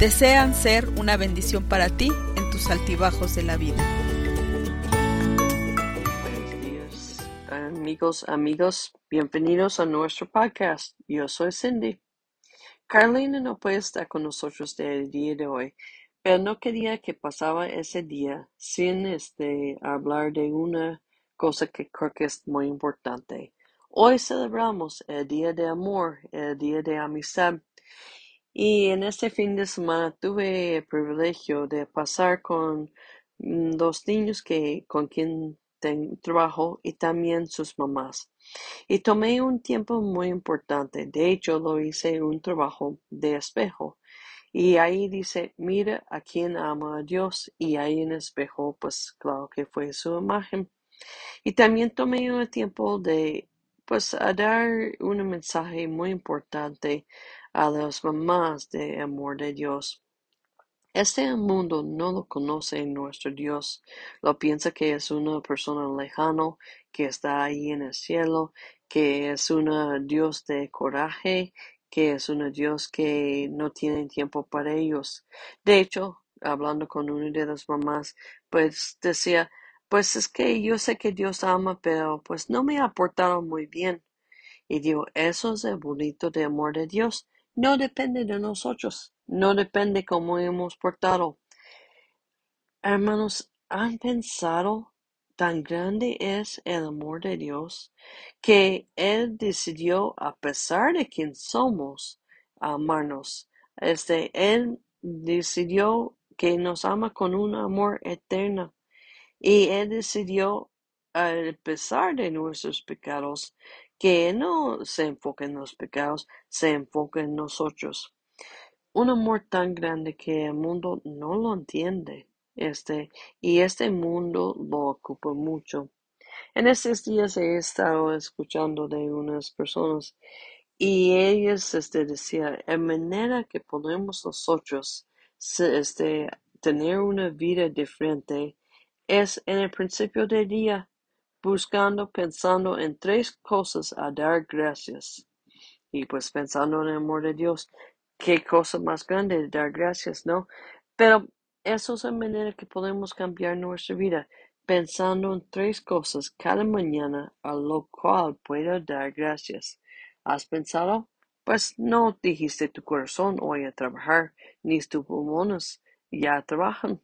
Desean ser una bendición para ti en tus altibajos de la vida. Buenos días, amigos, amigos, bienvenidos a nuestro podcast. Yo soy Cindy. Carolina no puede estar con nosotros el día de hoy, pero no quería que pasaba ese día sin este, hablar de una cosa que creo que es muy importante. Hoy celebramos el Día de Amor, el Día de Amistad. Y en este fin de semana tuve el privilegio de pasar con dos niños que, con quien trabajo y también sus mamás. Y tomé un tiempo muy importante. De hecho, lo hice un trabajo de espejo. Y ahí dice, mira a quien ama a Dios. Y ahí en el espejo, pues claro que fue su imagen. Y también tomé un tiempo de, pues, a dar un mensaje muy importante a las mamás de amor de Dios. Este mundo no lo conoce nuestro Dios, lo piensa que es una persona lejano, que está ahí en el cielo, que es un Dios de coraje, que es un Dios que no tiene tiempo para ellos. De hecho, hablando con una de las mamás, pues decía, pues es que yo sé que Dios ama, pero pues no me ha portado muy bien. Y digo, eso es el bonito de amor de Dios. No depende de nosotros, no depende cómo hemos portado. Hermanos, ¿han pensado tan grande es el amor de Dios que Él decidió, a pesar de quién somos, amarnos? Este, Él decidió que nos ama con un amor eterno. Y Él decidió, a pesar de nuestros pecados, que no se enfoque en los pecados, se enfoque en nosotros. Un amor tan grande que el mundo no lo entiende. Este, y este mundo lo ocupa mucho. En estos días he estado escuchando de unas personas y ellas este, decían, la manera que podemos nosotros este, tener una vida diferente es en el principio del día buscando, pensando en tres cosas a dar gracias. Y pues pensando en el amor de Dios, qué cosa más grande de dar gracias, ¿no? Pero eso es la manera que podemos cambiar nuestra vida, pensando en tres cosas cada mañana a lo cual puedo dar gracias. ¿Has pensado? Pues no dijiste tu corazón hoy a trabajar, ni tus pulmones ya trabajan.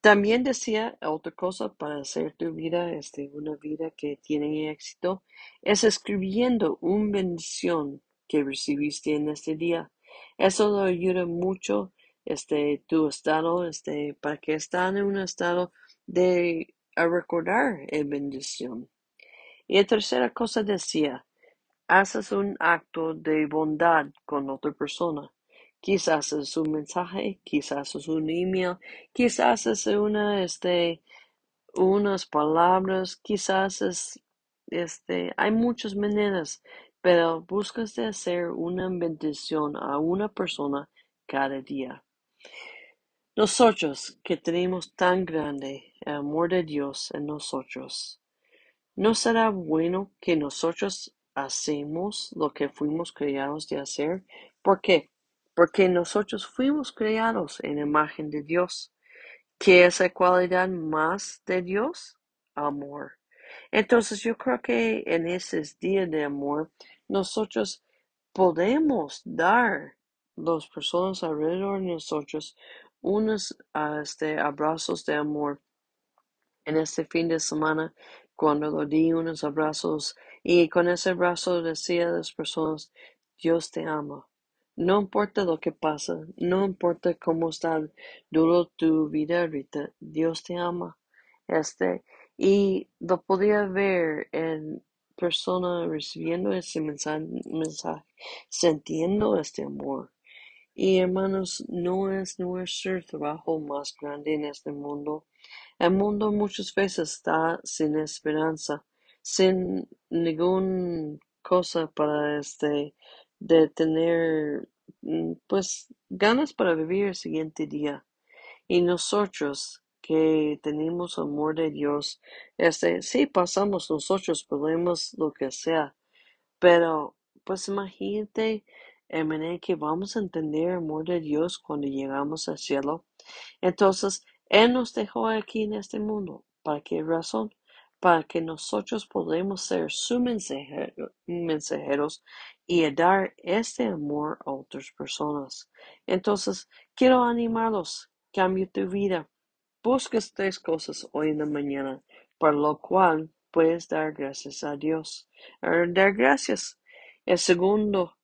También decía otra cosa para hacer tu vida, este, una vida que tiene éxito, es escribiendo una bendición que recibiste en este día. Eso lo ayuda mucho, este, tu estado, este, para que estén en un estado de recordar la bendición. Y la tercera cosa decía, haces un acto de bondad con otra persona. Quizás es un mensaje, quizás es un email, quizás es una, este, unas palabras, quizás es, este, hay muchas maneras, pero buscas de hacer una bendición a una persona cada día. Nosotros que tenemos tan grande el amor de Dios en nosotros, ¿no será bueno que nosotros hacemos lo que fuimos creados de hacer? ¿Por qué? Porque nosotros fuimos creados en imagen de Dios. ¿Qué es la cualidad más de Dios? Amor. Entonces yo creo que en esos días de amor nosotros podemos dar las personas alrededor de nosotros unos este, abrazos de amor. En este fin de semana, cuando lo di unos abrazos y con ese abrazo decía a las personas, Dios te ama. No importa lo que pasa, no importa cómo está duro tu vida ahorita, Dios te ama. Este, y lo podía ver en persona recibiendo ese mensaje, mensaje, sintiendo este amor. Y hermanos, no es nuestro trabajo más grande en este mundo. El mundo muchas veces está sin esperanza, sin ninguna cosa para este, de tener, mm, pues, ganas para vivir el siguiente día. Y nosotros que tenemos amor de Dios, este, sí pasamos nosotros problemas, lo que sea, pero pues imagínate, hermano, que vamos a entender el amor de Dios cuando llegamos al cielo. Entonces, Él nos dejó aquí en este mundo. ¿Para qué razón? Para que nosotros podamos ser sus mensajeros y dar este amor a otras personas. Entonces, quiero animarlos, cambie tu vida. Busca tres cosas hoy en la mañana, por lo cual puedes dar gracias a Dios. Dar gracias. El segundo,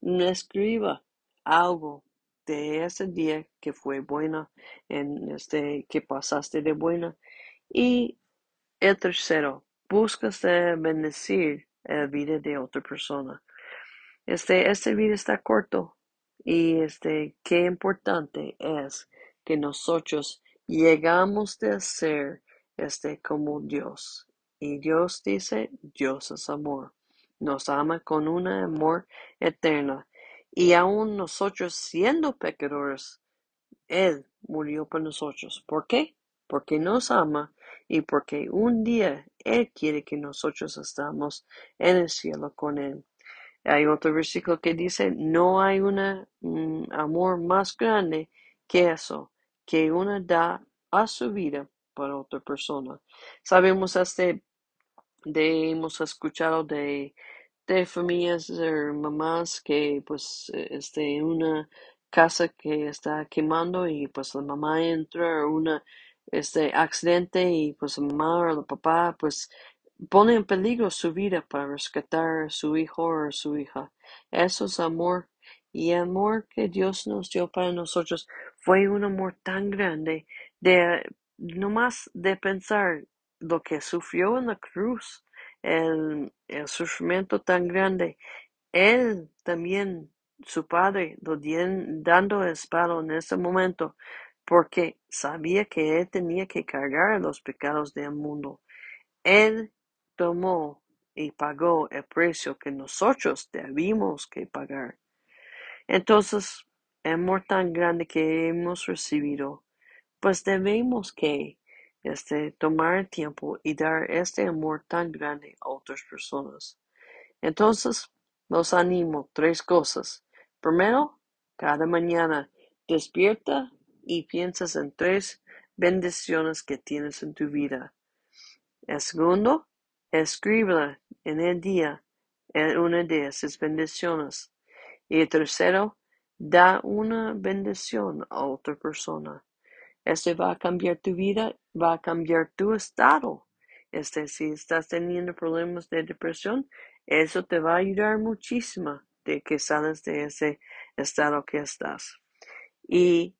escriba algo de ese día que fue bueno, en este que pasaste de buena. Y el tercero, buscas de bendecir la vida de otra persona. Este, este vida está corto y este, qué importante es que nosotros llegamos de ser este como Dios. Y Dios dice, Dios es amor. Nos ama con un amor eterno. Y aún nosotros siendo pecadores, Él murió por nosotros. ¿Por qué? Porque nos ama y porque un día Él quiere que nosotros estamos en el cielo con Él. Hay otro versículo que dice, no hay un mm, amor más grande que eso, que uno da a su vida para otra persona. Sabemos este, hemos escuchado de, de familias, de mamás que pues este, una casa que está quemando y pues la mamá entra una este accidente y pues la mamá o el papá pues pone en peligro su vida para rescatar a su hijo o su hija. Eso es amor. Y el amor que Dios nos dio para nosotros fue un amor tan grande de no más de pensar lo que sufrió en la cruz, el, el sufrimiento tan grande. Él también, su padre, lo dieron, dando espalda en ese momento, porque sabía que él tenía que cargar los pecados del mundo. Él tomó y pagó el precio que nosotros debimos que pagar. Entonces, el amor tan grande que hemos recibido, pues debemos que este, tomar el tiempo y dar este amor tan grande a otras personas. Entonces, los animo tres cosas. Primero, cada mañana despierta y piensas en tres bendiciones que tienes en tu vida. El segundo, escríbela en el día en una de esas bendiciones. Y el tercero, da una bendición a otra persona. Este va a cambiar tu vida, va a cambiar tu estado. Este, si estás teniendo problemas de depresión, eso te va a ayudar muchísimo de que sales de ese estado que estás. Y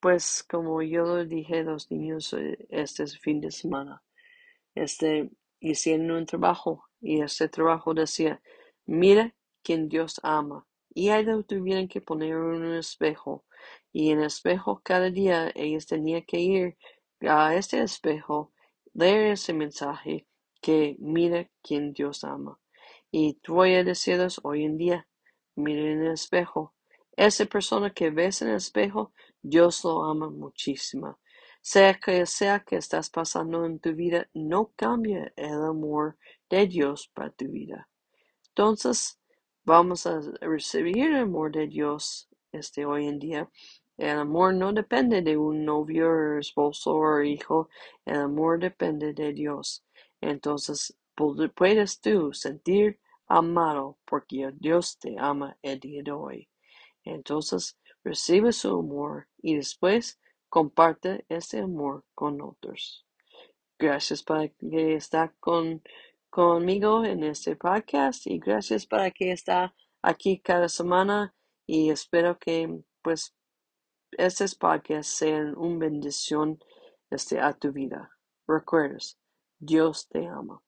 pues como yo lo dije a los niños eh, este fin de semana, este, hicieron un trabajo y ese trabajo decía, mira quien Dios ama. Y lo tuvieron que poner un espejo. Y en el espejo cada día ellos tenían que ir a este espejo, leer ese mensaje que mira quien Dios ama. Y voy a decirles hoy en día, miren en el espejo. Esa persona que ves en el espejo, Dios lo ama muchísimo. Sea que sea que estás pasando en tu vida, no cambia el amor de Dios para tu vida. Entonces, vamos a recibir el amor de Dios este hoy en día. El amor no depende de un novio, esposo o hijo. El amor depende de Dios. Entonces, puedes tú sentir amado porque Dios te ama el día de hoy. Entonces, recibe su amor y después comparte ese amor con otros. Gracias para que está con, conmigo en este podcast y gracias para que está aquí cada semana y espero que pues estos podcasts sean una bendición este, a tu vida. Recuerdas, Dios te ama.